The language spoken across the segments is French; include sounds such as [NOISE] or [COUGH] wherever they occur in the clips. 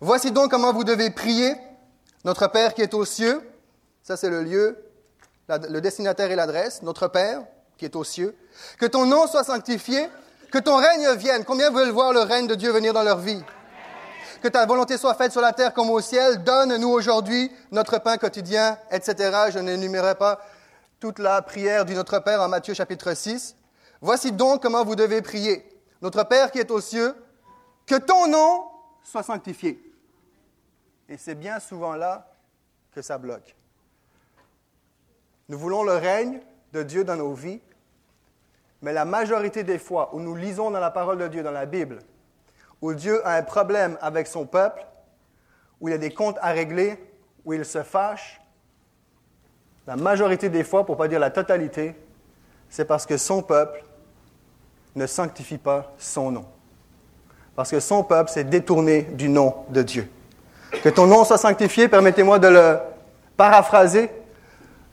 Voici donc comment vous devez prier. Notre Père qui est aux cieux, ça c'est le lieu, le destinataire et l'adresse, notre Père qui est aux cieux. Que ton nom soit sanctifié, que ton règne vienne. Combien veulent voir le règne de Dieu venir dans leur vie? Que ta volonté soit faite sur la terre comme au ciel. Donne-nous aujourd'hui notre pain quotidien, etc. Je n'énumérerai pas toute la prière du Notre Père en Matthieu chapitre 6. Voici donc comment vous devez prier. Notre Père qui est aux cieux, que ton nom soit sanctifié. Et c'est bien souvent là que ça bloque. Nous voulons le règne de Dieu dans nos vies, mais la majorité des fois où nous lisons dans la parole de Dieu, dans la Bible, où Dieu a un problème avec son peuple, où il y a des comptes à régler, où il se fâche, la majorité des fois, pour ne pas dire la totalité, c'est parce que son peuple ne sanctifie pas son nom. Parce que son peuple s'est détourné du nom de Dieu. Que ton nom soit sanctifié, permettez-moi de le paraphraser.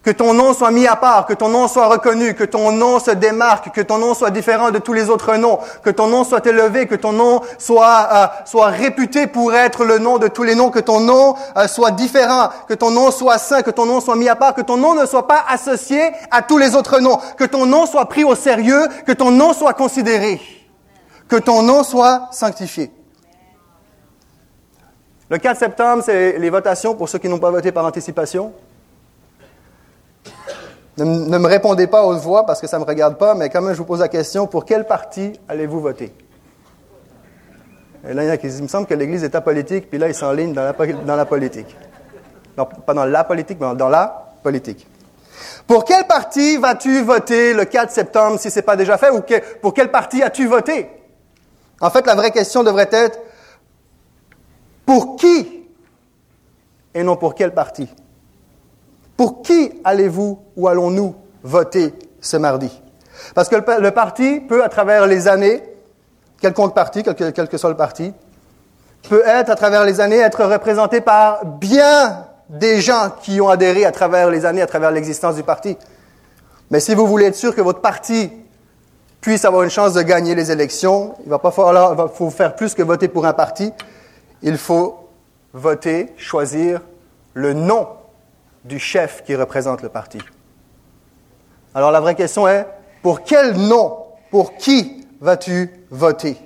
Que ton nom soit mis à part, que ton nom soit reconnu, que ton nom se démarque, que ton nom soit différent de tous les autres noms, que ton nom soit élevé, que ton nom soit, euh, soit réputé pour être le nom de tous les noms, que ton nom euh, soit différent, que ton nom soit saint, que ton nom soit mis à part, que ton nom ne soit pas associé à tous les autres noms, que ton nom soit pris au sérieux, que ton nom soit considéré, que ton nom soit sanctifié. Le 4 septembre, c'est les votations pour ceux qui n'ont pas voté par anticipation. Ne, me répondez pas aux voix parce que ça ne me regarde pas, mais quand même, je vous pose la question, pour quel parti allez-vous voter? Et là, il y a qui il me semble que l'Église est apolitique, puis là, ils s'enlignent dans la, dans la politique. Non, pas dans la politique, mais dans la politique. Pour quel parti vas-tu voter le 4 septembre si ce n'est pas déjà fait, ou pour quel parti as-tu voté? En fait, la vraie question devrait être, pour qui et non pour quel parti? Pour qui allez-vous ou allons-nous voter ce mardi? Parce que le, parti peut, à travers les années, quelconque parti, quel que, soit le parti, peut être, à travers les années, être représenté par bien des gens qui ont adhéré à travers les années, à travers l'existence du parti. Mais si vous voulez être sûr que votre parti puisse avoir une chance de gagner les élections, il va pas falloir, faut faire plus que voter pour un parti. Il faut voter, choisir le nom du chef qui représente le parti. Alors la vraie question est, pour quel nom, pour qui vas-tu voter?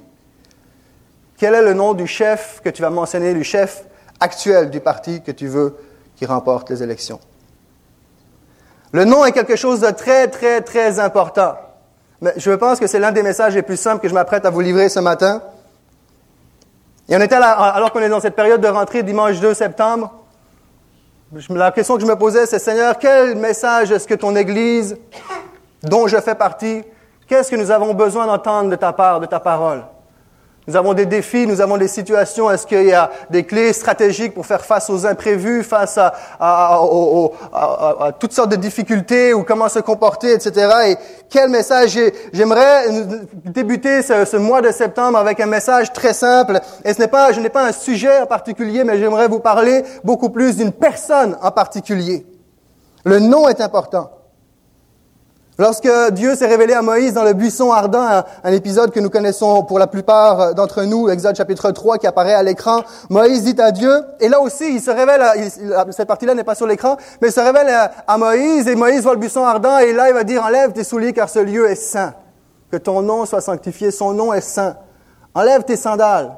Quel est le nom du chef que tu vas mentionner, du chef actuel du parti que tu veux qui remporte les élections? Le nom est quelque chose de très, très, très important. Mais je pense que c'est l'un des messages les plus simples que je m'apprête à vous livrer ce matin. Et on était là, alors qu'on est dans cette période de rentrée dimanche 2 septembre, la question que je me posais, c'est Seigneur, quel message est-ce que ton Église, dont je fais partie, qu'est-ce que nous avons besoin d'entendre de ta part, de ta parole? Nous avons des défis, nous avons des situations. Est-ce qu'il y a des clés stratégiques pour faire face aux imprévus, face à, toutes sortes de difficultés ou comment se comporter, etc. Et quel message J'aimerais débuter ce, ce, mois de septembre avec un message très simple. Et ce n'est pas, je n'ai pas un sujet en particulier, mais j'aimerais vous parler beaucoup plus d'une personne en particulier. Le nom est important. Lorsque Dieu s'est révélé à Moïse dans le buisson ardent, un, épisode que nous connaissons pour la plupart d'entre nous, Exode chapitre 3 qui apparaît à l'écran, Moïse dit à Dieu, et là aussi il se révèle, cette partie-là n'est pas sur l'écran, mais il se révèle à, à, Moïse, et Moïse voit le buisson ardent, et là il va dire, enlève tes souliers car ce lieu est saint. Que ton nom soit sanctifié, son nom est saint. Enlève tes sandales.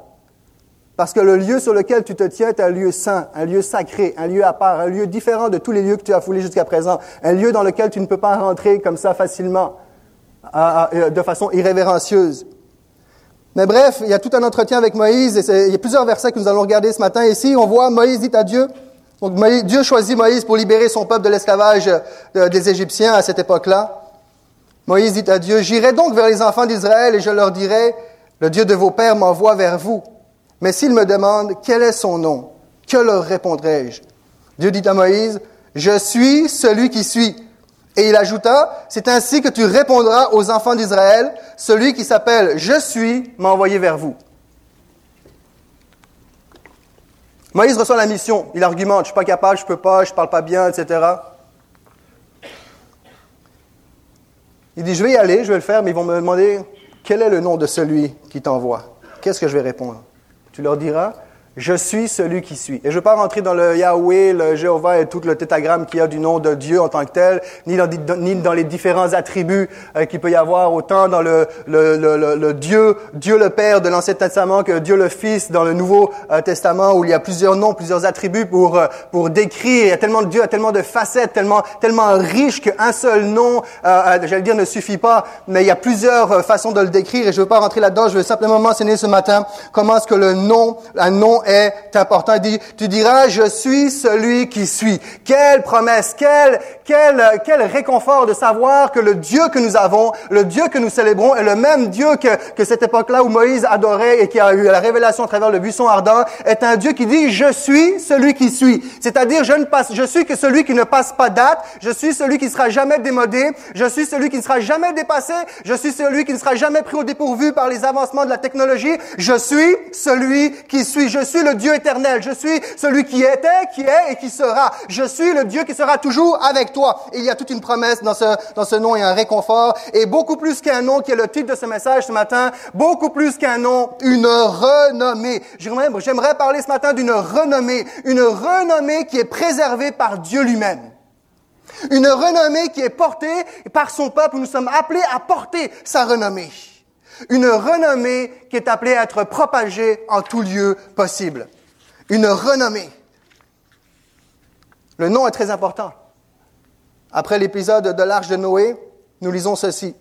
Parce que le lieu sur lequel tu te tiens est un lieu saint, un lieu sacré, un lieu à part, un lieu différent de tous les lieux que tu as foulés jusqu'à présent, un lieu dans lequel tu ne peux pas rentrer comme ça facilement, de façon irrévérencieuse. Mais bref, il y a tout un entretien avec Moïse, et il y a plusieurs versets que nous allons regarder ce matin. Ici, on voit Moïse dit à Dieu, donc Dieu choisit Moïse pour libérer son peuple de l'esclavage euh, des Égyptiens à cette époque-là. Moïse dit à Dieu, J'irai donc vers les enfants d'Israël et je leur dirai, le Dieu de vos pères m'envoie vers vous. Mais s'ils me demandent quel est son nom, que leur répondrai-je? Dieu dit à Moïse, Je suis celui qui suis. Et il ajouta, C'est ainsi que tu répondras aux enfants d'Israël, celui qui s'appelle Je suis m'a envoyé vers vous. Moïse reçoit la mission. Il argumente, je suis pas capable, je peux pas, je parle pas bien, etc. Il dit, je vais y aller, je vais le faire, mais ils vont me demander quel est le nom de celui qui t'envoie? Qu'est-ce que je vais répondre? Tu leur diras, Je suis celui qui suis. Et je ne veux pas rentrer dans le Yahweh, le Jéhovah et tout le tétagramme qu'il y a du nom de Dieu en tant que tel, ni dans, les différents attributs euh, qu'il peut y avoir, autant dans le, le, le, le, Dieu, Dieu le Père de l'Ancien Testament que Dieu le Fils dans le Nouveau euh, Testament, où il y a plusieurs noms, plusieurs attributs pour, euh, pour décrire. Il y a tellement de Dieu, a tellement de facettes, tellement, tellement riche qu'un seul nom, j'allais dire, ne suffit pas, mais il y a plusieurs façons de le décrire et je ne veux pas rentrer là-dedans, je veux simplement mentionner ce matin comment est-ce que le nom, un nom est important. tu diras, je suis celui qui suis. Quelle promesse, quel, quel, quel réconfort de savoir que le Dieu que nous avons, le Dieu que nous célébrons est le même Dieu que, que cette époque-là où Moïse adorait et qui a eu la révélation à travers le buisson ardent, est un Dieu qui dit, je suis celui qui suis. C'est-à-dire, je ne passe, je suis que celui qui ne passe pas date, je suis celui qui sera jamais démodé, je suis celui qui ne sera jamais dépassé, je suis celui qui ne sera jamais pris au dépourvu par les avancements de la technologie, je suis celui qui suis, je suis le Dieu éternel. Je suis celui qui était, qui est et qui sera. Je suis le Dieu qui sera toujours avec toi. il y a toute une promesse dans ce, dans ce nom et un réconfort. Et beaucoup plus qu'un nom, qui est le titre de ce message ce matin, beaucoup plus qu'un nom, une renommée. J'aimerais parler ce matin d'une renommée. Une renommée qui est préservée par Dieu lui-même. Une renommée qui est portée par son peuple. Nous sommes appelés à porter sa renommée. Une renommée qui est appelée à être propagée en tout lieu possible. Une renommée. Le nom est très important. Après l'épisode de l'arche de Noé, nous lisons ceci.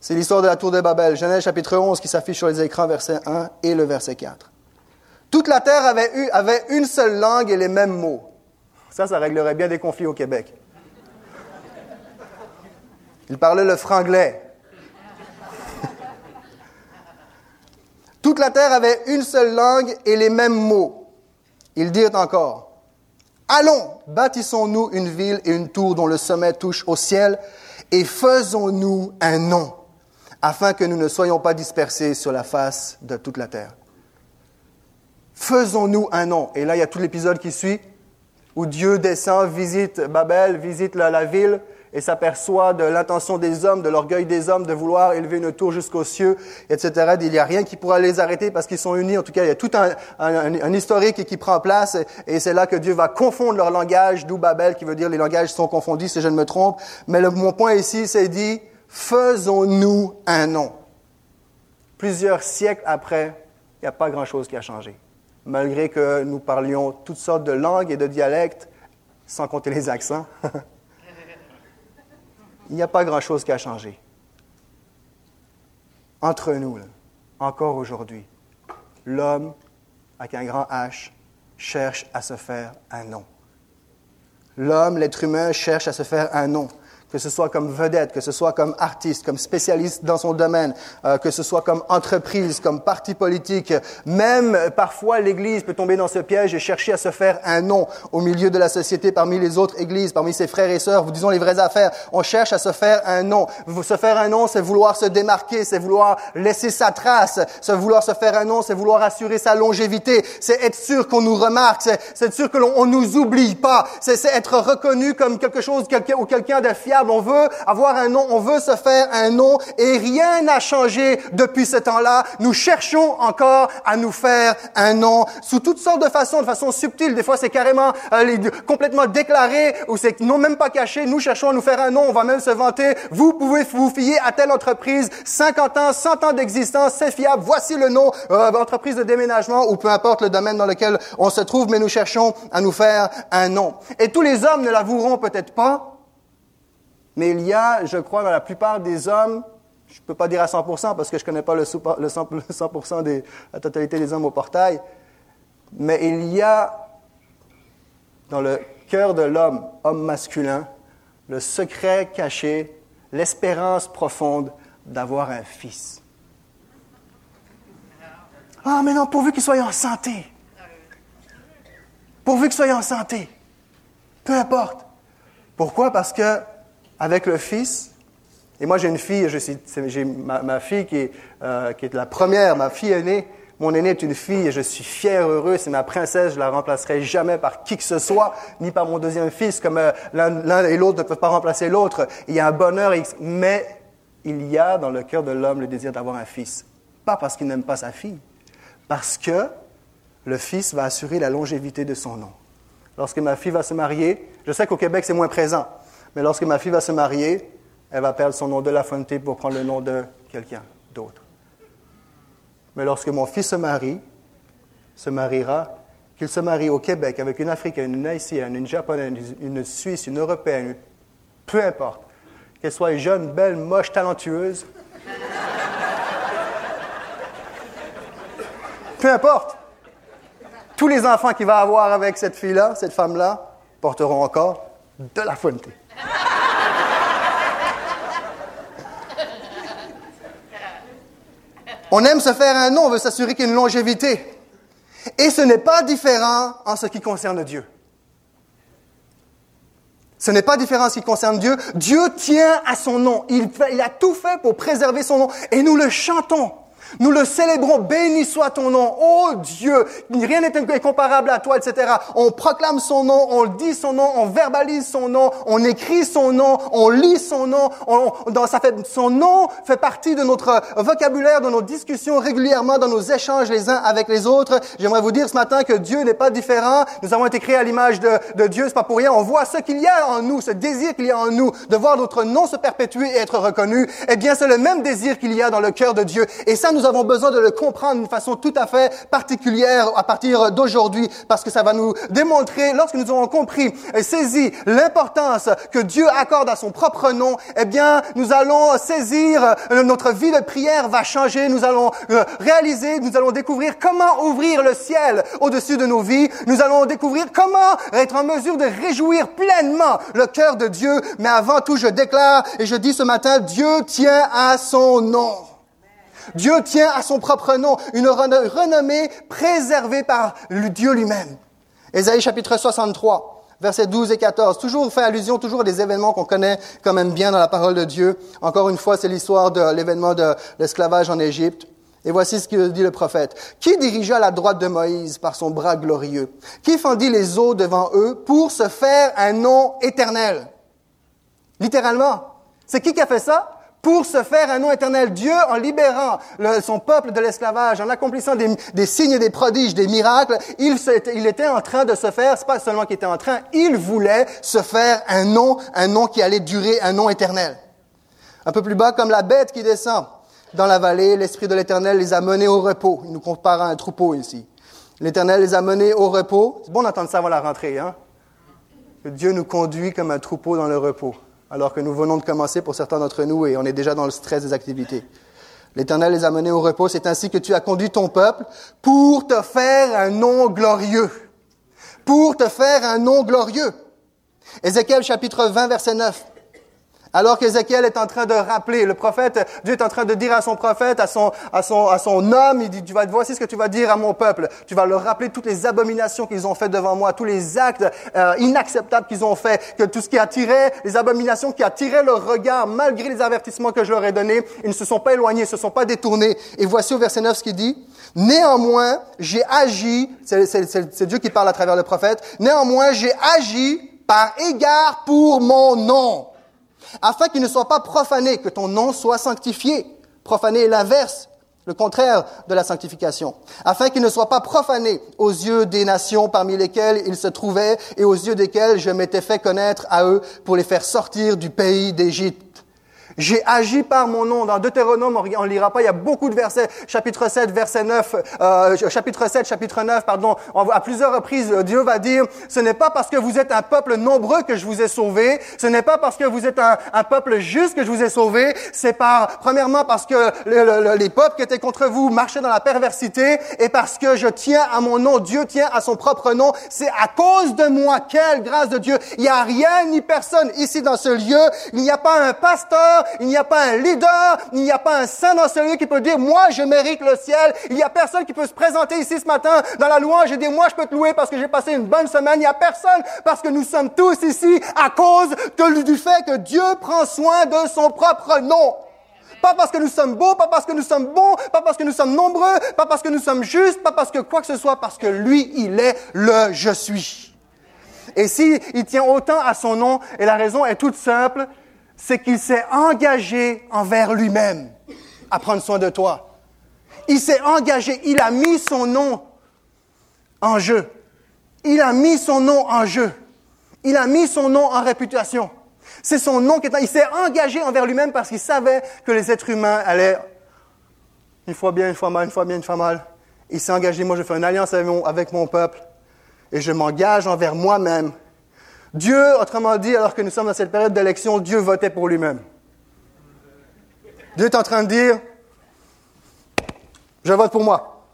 C'est l'histoire de la tour de Babel, Genèse chapitre 11 qui s'affiche sur les écrans, verset 1 et le verset 4. Toute la terre avait, eu, avait une seule langue et les mêmes mots. Ça, ça réglerait bien des conflits au Québec. Il parlait le franglais. Toute la terre avait une seule langue et les mêmes mots. Ils dirent encore, Allons, bâtissons-nous une ville et une tour dont le sommet touche au ciel, et faisons-nous un nom, afin que nous ne soyons pas dispersés sur la face de toute la terre. Faisons-nous un nom. Et là, il y a tout l'épisode qui suit, où Dieu descend, visite Babel, visite la ville, et s'aperçoit de l'intention des hommes, de l'orgueil des hommes de vouloir élever une tour jusqu'aux cieux, etc. Il n'y a rien qui pourra les arrêter parce qu'ils sont unis. En tout cas, il y a tout un, historique qui prend place et, c'est là que Dieu va confondre leur langage, d'où Babel, qui veut dire les langages sont confondus, si je ne me trompe. Mais mon point ici, c'est dit, faisons-nous un nom. Plusieurs siècles après, il n'y a pas grand-chose qui a changé. Malgré que nous parlions toutes sortes de langues et de dialectes, sans compter les accents. [LAUGHS] il n'y a pas grand-chose qui a changé. Entre nous, encore aujourd'hui, l'homme, avec un grand H, cherche à se faire un nom. L'homme, l'être humain, cherche à se faire un nom que ce soit comme vedette, que ce soit comme artiste, comme spécialiste dans son domaine, euh, que ce soit comme entreprise, comme parti politique. Même euh, parfois l'Église peut tomber dans ce piège et chercher à se faire un nom au milieu de la société parmi les autres églises, parmi ses frères et sœurs. Vous disons les vraies affaires. On cherche à se faire un nom. Se faire un nom, c'est vouloir se démarquer, c'est vouloir laisser sa trace. Se vouloir se faire un nom, c'est vouloir assurer sa longévité. C'est être sûr qu'on nous remarque. C'est être sûr que l'on nous oublie pas. C'est être reconnu comme quelque chose ou quelqu'un de fiable on veut avoir un nom, on veut se faire un nom et rien n'a changé depuis ce temps-là. Nous cherchons encore à nous faire un nom sous toutes sortes de façons, de façon subtile. Des fois, c'est carrément euh, complètement déclaré ou c'est non même pas caché. Nous cherchons à nous faire un nom. On va même se vanter. Vous pouvez vous fier à telle entreprise. 50 ans, 100 ans d'existence, c'est fiable. Voici le nom, euh, entreprise de déménagement ou peu importe le domaine dans lequel on se trouve, mais nous cherchons à nous faire un nom. Et tous les hommes ne l'avoueront peut-être pas, mais il y a, je crois, dans la plupart des hommes, je ne peux pas dire à 100% parce que je ne connais pas le 100%, de la totalité des hommes au portail, mais il y a dans le cœur de l'homme, homme masculin, le secret caché, l'espérance profonde d'avoir un fils. Ah, mais non, pourvu qu'il soit en santé. Pourvu qu'il soit en santé. Peu importe. Pourquoi? Parce que avec le Fils. Et moi, j'ai une fille, j'ai ma, fille qui est, euh, qui est la première, ma fille aînée. Mon aînée est une fille et je suis fier, heureux. C'est ma princesse. Je la remplacerai jamais par qui que ce soit, ni par mon deuxième fils, comme euh, l'un et l'autre ne peuvent pas remplacer l'autre. Il y a un bonheur, mais il y a dans le cœur de l'homme le désir d'avoir un fils. Pas parce qu'il n'aime pas sa fille, parce que le Fils va assurer la longévité de son nom. Lorsque ma fille va se marier, je sais qu'au Québec c'est moins présent, mais lorsque ma fille va se marier, elle va perdre son nom de La Fontaine pour prendre le nom de quelqu'un d'autre. Mais lorsque mon fils se marie, se mariera, qu'il se marie au Québec avec une Africaine, une Haïtienne, une Japonaise, une Suisse, une Européenne, peu importe, qu'elle soit jeune, belle, moche, talentueuse, peu importe, tous les enfants qu'il va avoir avec cette fille-là, cette femme-là, porteront encore de la fonte. On aime se faire un nom, on veut s'assurer qu'il y ait une longévité. Et ce n'est pas différent en ce qui concerne Dieu. Ce n'est pas différent en ce qui concerne Dieu. Dieu tient à son nom. Il, il a tout fait pour préserver son nom. Et nous le chantons. Nous le célébrons, béni soit ton nom, oh Dieu, rien n'est incomparable à toi, etc. On proclame son nom, on dit son nom, on verbalise son nom, on écrit son nom, on lit son nom, ça fait, son nom fait partie de notre vocabulaire, de nos discussions régulièrement, dans nos échanges les uns avec les autres. J'aimerais vous dire ce matin que Dieu n'est pas différent. Nous avons été créés à l'image de, de Dieu, c'est pas pour rien. On voit ce qu'il y a en nous, ce désir qu'il y a en nous de voir notre nom se perpétuer et être reconnu. Eh bien, c'est le même désir qu'il y a dans le cœur de Dieu. Et ça, nous nous avons besoin de le comprendre d'une façon tout à fait particulière à partir d'aujourd'hui, parce que ça va nous démontrer, lorsque nous aurons compris et saisi l'importance que Dieu accorde à son propre nom, eh bien, nous allons saisir, euh, notre vie de prière va changer, nous allons euh, réaliser, nous allons découvrir comment ouvrir le ciel au-dessus de nos vies, nous allons découvrir comment être en mesure de réjouir pleinement le cœur de Dieu, mais avant tout, je déclare et je dis ce matin, Dieu tient à son nom. Dieu tient à son propre nom, une renommée préservée par Dieu lui-même. Ésaïe chapitre 63, versets 12 et 14, toujours fait allusion toujours des événements qu'on connaît quand même bien dans la parole de Dieu. Encore une fois, c'est l'histoire de l'événement de l'esclavage en Égypte. Et voici ce que dit le prophète. Qui dirigea la droite de Moïse par son bras glorieux? Qui fendit les eaux devant eux pour se faire un nom éternel? Littéralement. C'est qui qui a fait ça? Pour se faire un nom éternel. Dieu, en libérant son peuple de l'esclavage, en accomplissant des, signes, des prodiges, des miracles, il, il était en train de se faire, c'est pas seulement qu'il était en train, il voulait se faire un nom, un nom qui allait durer, un nom éternel. Un peu plus bas, comme la bête qui descend dans la vallée, l'Esprit de l'Éternel les a menés au repos. Il nous compare à un troupeau ici. L'Éternel les a menés au repos. C'est bon d'entendre ça avant la rentrée, hein? Dieu nous conduit comme un troupeau dans le repos alors que nous venons de commencer pour certains d'entre nous et on est déjà dans le stress des activités. L'Éternel les a menés au repos, c'est ainsi que tu as conduit ton peuple pour te faire un nom glorieux. Pour te faire un nom glorieux. Ézéchiel chapitre 20 verset 9. Alors qu'Ézéchiel est en train de rappeler, le prophète, Dieu est en train de dire à son prophète, à son, à son, à son homme, il dit, tu vas, voici ce que tu vas dire à mon peuple. Tu vas leur rappeler toutes les abominations qu'ils ont fait devant moi, tous les actes euh, inacceptables qu'ils ont fait, que tout ce qui attirait, les abominations qui attiraient leur regard, malgré les avertissements que je leur ai donnés, ils ne se sont pas éloignés, ils ne se sont pas détournés. Et voici au verset 9 ce qu'il dit. Néanmoins, j'ai agi, c'est Dieu qui parle à travers le prophète, néanmoins, j'ai agi par égard pour mon nom afin qu'il ne soit pas profané, que ton nom soit sanctifié. Profané est l'inverse, le contraire de la sanctification. Afin qu'il ne soit pas profané aux yeux des nations parmi lesquelles il se trouvait et aux yeux desquelles je m'étais fait connaître à eux pour les faire sortir du pays d'Égypte. J'ai agi par mon nom. Dans Deutéronome, on ne lira pas, il y a beaucoup de versets. Chapitre 7, verset 9, euh, chapitre 7, chapitre 9, pardon. à plusieurs reprises, Dieu va dire, ce n'est pas parce que vous êtes un peuple nombreux que je vous ai sauvé. Ce n'est pas parce que vous êtes un peuple juste que je vous ai sauvé. C'est par, premièrement, parce que les peuples qui étaient contre vous marchaient dans la perversité et parce que je tiens à mon nom. Dieu tient à son propre nom. C'est à cause de moi. Quelle grâce de Dieu. Il n'y a rien ni personne ici dans ce lieu. Il n'y a pas un pasteur il n'y a pas un leader, il n'y a pas un saint dans ce lieu qui peut dire, moi, je mérite le ciel. Il n'y a personne qui peut se présenter ici ce matin dans la louange et dire, moi, je peux te louer parce que j'ai passé une bonne semaine. Il n'y a personne parce que nous sommes tous ici à cause du fait que Dieu prend soin de son propre nom. Pas parce que nous sommes beaux, pas parce que nous sommes bons, pas parce que nous sommes nombreux, pas parce que nous sommes justes, pas parce que quoi que ce soit, parce que lui, il est le je suis. Et s'il il tient autant à son nom, et la raison est toute simple, c'est qu'il s'est engagé envers lui-même à prendre soin de toi. Il s'est engagé, il a mis son nom en jeu. Il a mis son nom en jeu. Il a mis son nom en réputation. C'est son nom qui est... Il s'est engagé envers lui-même parce qu'il savait que les êtres humains allaient une fois bien, une fois mal, une fois bien, une fois mal. Il s'est engagé, moi je fais une alliance avec mon, avec mon peuple et je m'engage envers moi-même. Dieu, autrement dit, alors que nous sommes dans cette période d'élection, Dieu votait pour lui-même. Dieu est en train de dire, je vote pour moi.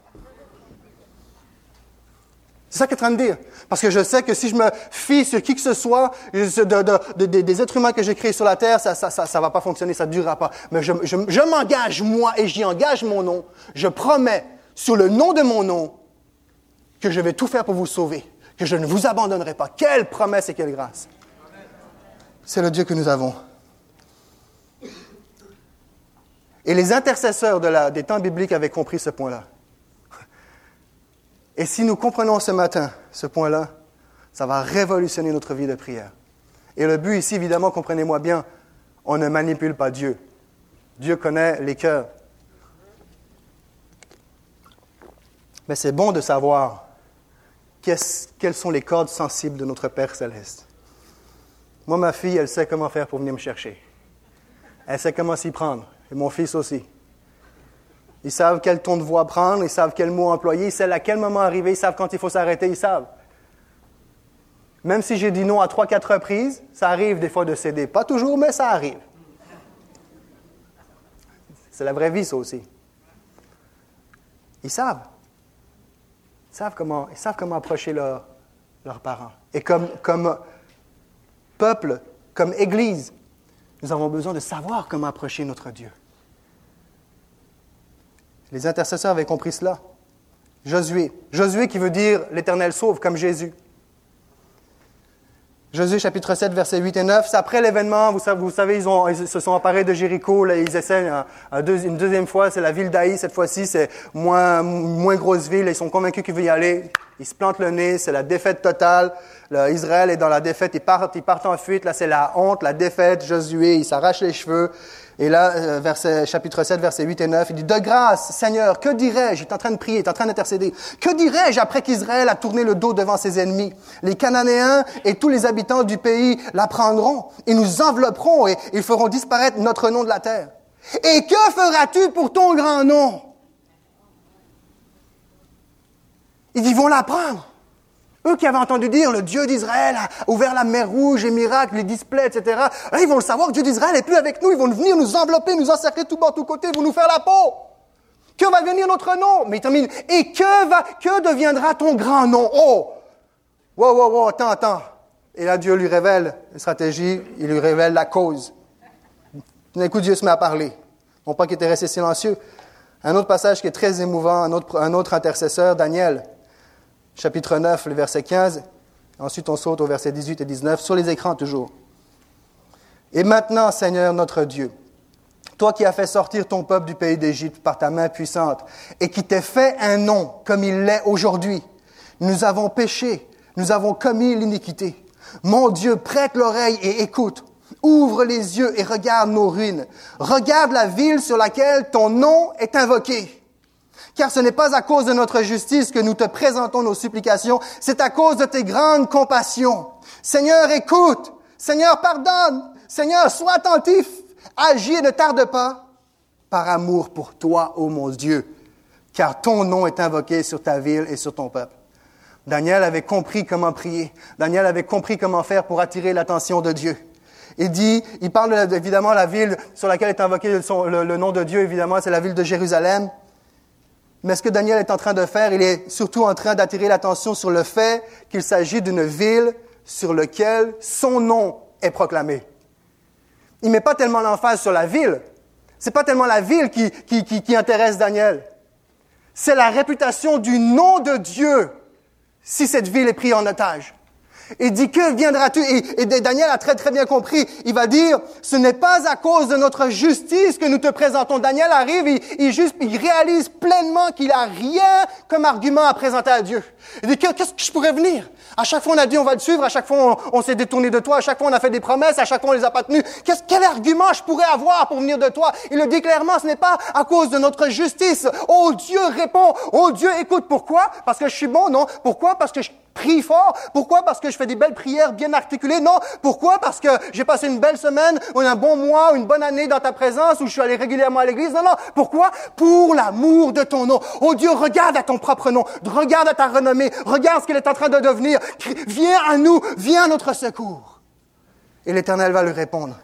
C'est ça qu'il est en train de dire. Parce que je sais que si je me fie sur qui que ce soit, des êtres humains que j'ai créés sur la terre, ça ça, va pas fonctionner, ça ne durera pas. Mais je, m'engage, moi, et j'y engage mon nom. Je promets, sous le nom de mon nom, que je vais tout faire pour vous sauver, que je ne vous abandonnerai pas. Quelle promesse et quelle grâce. C'est le Dieu que nous avons. Et les intercesseurs de des temps bibliques avaient compris ce point-là. Et si nous comprenons ce matin ce point-là, ça va révolutionner notre vie de prière. Et le but ici, évidemment, comprenez-moi bien, on ne manipule pas Dieu. Dieu connaît les cœurs. Mais c'est bon de savoir quelles sont les cordes sensibles de notre Père céleste? Moi, ma fille, elle sait comment faire pour venir me chercher. Elle sait comment s'y prendre. Et mon fils aussi. Ils savent quel ton de voix prendre, ils savent quel mot employer, ils savent à quel moment arriver, ils savent quand il faut s'arrêter, ils savent. Même si j'ai dit non à trois, quatre reprises, ça arrive des fois de céder. Pas toujours, mais ça arrive. C'est la vraie vie, ça aussi. Ils savent. Ils savent comment, approcher leurs parents. Et comme, comme peuple, comme Église, nous avons besoin de savoir comment approcher notre Dieu. Les intercesseurs avaient compris cela. Josué. Josué qui veut dire l'Éternel sauve, comme Jésus. Josué chapitre 7, versets 8 et 9. C'est après l'événement, vous savez, ils, se sont emparés de Jéricho, là, ils essaient une deuxième fois, c'est la ville d'Aï, cette fois-ci, c'est moins, moins grosse ville, ils sont convaincus qu'ils veulent y aller. Ils se plantent le nez, c'est la défaite totale. Israël est dans la défaite, ils partent, ils partent en fuite, là c'est la honte, la défaite, Josué, il s'arrache les cheveux. Et là, euh, verset, chapitre 7, versets 8 et 9, il dit, De grâce, Seigneur, que dirais-je? Il est en train de prier, il est en train d'intercéder. Que dirais-je après qu'Israël a tourné le dos devant ses ennemis? Les Cananéens et tous les habitants du pays la prendront et nous envelopperont et ils feront disparaître notre nom de la terre. Et que feras-tu pour ton grand nom? Ils vont la prendre. Eux qui avaient entendu dire le Dieu d'Israël a ouvert la mer rouge, les miracles, les displays, etc. Ils vont le savoir, Dieu d'Israël n'est plus avec nous. Ils vont venir nous envelopper, nous encercler tout bord, tout côté, ils vont nous faire la peau. Que va devenir notre nom? Mais il termine. Et que va, que deviendra ton grand nom? Oh! Wow, wow, wow, attends, attends. Et là, Dieu lui révèle une stratégie, il lui révèle la cause. D'un coup, Dieu se met à parler. Non pas qu'il était resté silencieux. Un autre passage qui est très émouvant, un autre, un autre intercesseur, Daniel chapitre 9, le verset 15. Ensuite, on saute au verset 18 et 19, sur les écrans toujours. Et maintenant, Seigneur notre Dieu, toi qui as fait sortir ton peuple du pays d'Égypte par ta main puissante, et qui t'es fait un nom comme il l'est aujourd'hui, nous avons péché, nous avons commis l'iniquité. Mon Dieu, prête l'oreille et écoute. Ouvre les yeux et regarde nos ruines. Regarde la ville sur laquelle ton nom est invoqué car ce n'est pas à cause de notre justice que nous te présentons nos supplications, c'est à cause de tes grandes compassions. Seigneur, écoute. Seigneur, pardonne. Seigneur, sois attentif. Agis et ne tarde pas. Par amour pour toi, ô mon Dieu, car ton nom est invoqué sur ta ville et sur ton peuple. Daniel avait compris comment prier. Daniel avait compris comment faire pour attirer l'attention de Dieu. Il dit, il parle évidemment de la ville sur laquelle est invoqué le, nom de Dieu, évidemment, c'est la ville de Jérusalem. Mais ce que Daniel est en train de faire, il est surtout en train d'attirer l'attention sur le fait qu'il s'agit d'une ville sur laquelle son nom est proclamé. Il ne met pas tellement l'emphase sur la ville. C'est pas tellement la ville qui, qui, qui, qui intéresse Daniel. C'est la réputation du nom de Dieu si cette ville est prise en otage. Il dit, que viendras-tu? Et, Daniel a très très bien compris. Il va dire, ce n'est pas à cause de notre justice que nous te présentons. Daniel arrive, il, il, juste, il réalise pleinement qu'il a rien comme argument à présenter à Dieu. Il dit, qu'est-ce que je pourrais venir? À chaque fois, on a dit, on va le suivre. À chaque fois, on, s'est détourné de toi. À chaque fois, on a fait des promesses. À chaque fois, on les a pas tenues. Qu'est-ce, quel argument je pourrais avoir pour venir de toi? Il le dit clairement, ce n'est pas à cause de notre justice. Oh, Dieu répond. Oh, Dieu écoute. Pourquoi? Parce que je suis bon? Non? Pourquoi? Parce que je prie fort. Pourquoi? Parce que je fais des belles prières bien articulées. Non. Pourquoi? Parce que j'ai passé une belle semaine, ou un bon mois, une bonne année dans ta présence, où je suis allé régulièrement à l'église. Non, non. Pourquoi? Pour l'amour de ton nom. Oh Dieu, regarde à ton propre nom. Regarde à ta renommée. Regarde ce qu'il est en train de devenir. Viens à nous. Viens à notre secours. Et l'Éternel va lui répondre.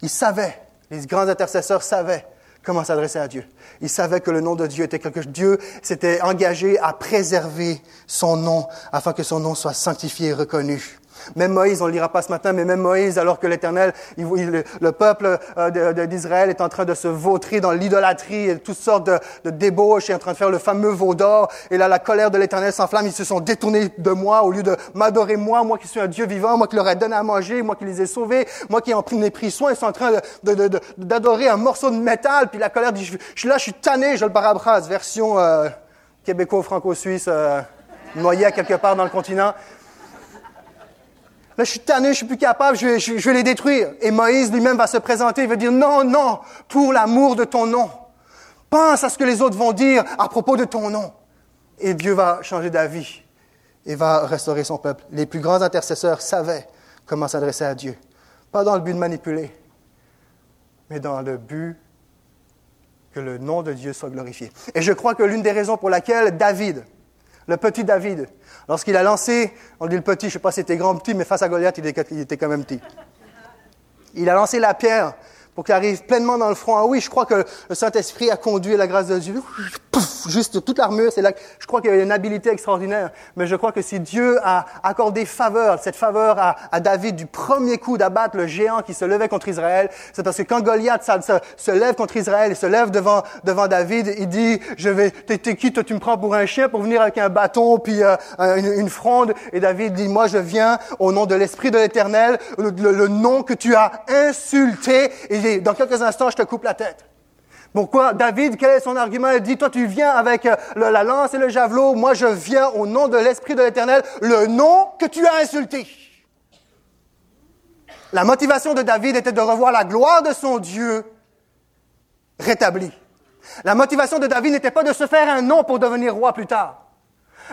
Il savait, les grands intercesseurs savaient comment s'adresser à Dieu. Il savait que le nom de Dieu était quelque chose. Dieu s'était engagé à préserver son nom afin que son nom soit sanctifié et reconnu. Même Moïse, on ne lira pas ce matin, mais même Moïse, alors que l'Éternel, le, peuple euh, d'Israël est en train de se vautrer dans l'idolâtrie et toutes sortes de, de débauches et en train de faire le fameux veau d'or. Et là, la colère de l'Éternel s'enflamme. Ils se sont détournés de moi au lieu de m'adorer moi, moi qui suis un Dieu vivant, moi qui leur ai donné à manger, moi qui les ai sauvés, moi qui en pris, pris soin. Ils sont en train d'adorer un morceau de métal. Puis la colère dit, je, suis là, je suis tanné, je le parabrase. Version euh, québéco-franco-suisse, euh, noyé quelque part dans le continent. Là, je suis tanné, je suis plus capable, je, vais les détruire. Et Moïse lui-même va se présenter, il va dire, non, non, pour l'amour de ton nom. Pense à ce que les autres vont dire à propos de ton nom. Et Dieu va changer d'avis et va restaurer son peuple. Les plus grands intercesseurs savaient comment s'adresser à Dieu. Pas dans le but de manipuler, mais dans le but que le nom de Dieu soit glorifié. Et je crois que l'une des raisons pour laquelle David, le petit David, lorsqu'il a lancé, on dit le petit, je ne sais pas si c'était grand petit, mais face à Goliath, il était quand même petit. Il a lancé la pierre pour qu'il arrive pleinement dans le front. Ah oui, je crois que le Saint-Esprit a conduit la grâce de Dieu. Juste toute l'armure, c'est là je crois qu'il y a une habileté extraordinaire. Mais je crois que si Dieu a accordé faveur, cette faveur à, David du premier coup d'abattre le géant qui se levait contre Israël, c'est parce que quand Goliath se, lève contre Israël, il se lève devant, devant David, il dit, je vais, t'es, qui, toi tu me prends pour un chien pour venir avec un bâton puis euh, une, une, fronde? Et David dit, moi je viens au nom de l'Esprit de l'Éternel, le, le, nom que tu as insulté. Et dans quelques instants, je te coupe la tête. Pourquoi David, quel est son argument? Il dit, toi tu viens avec euh, la lance et le javelot, moi je viens au nom de l'Esprit de l'Éternel, le nom que tu as insulté. La motivation de David était de revoir la gloire de son Dieu rétablie. La motivation de David n'était pas de se faire un nom pour devenir roi plus tard.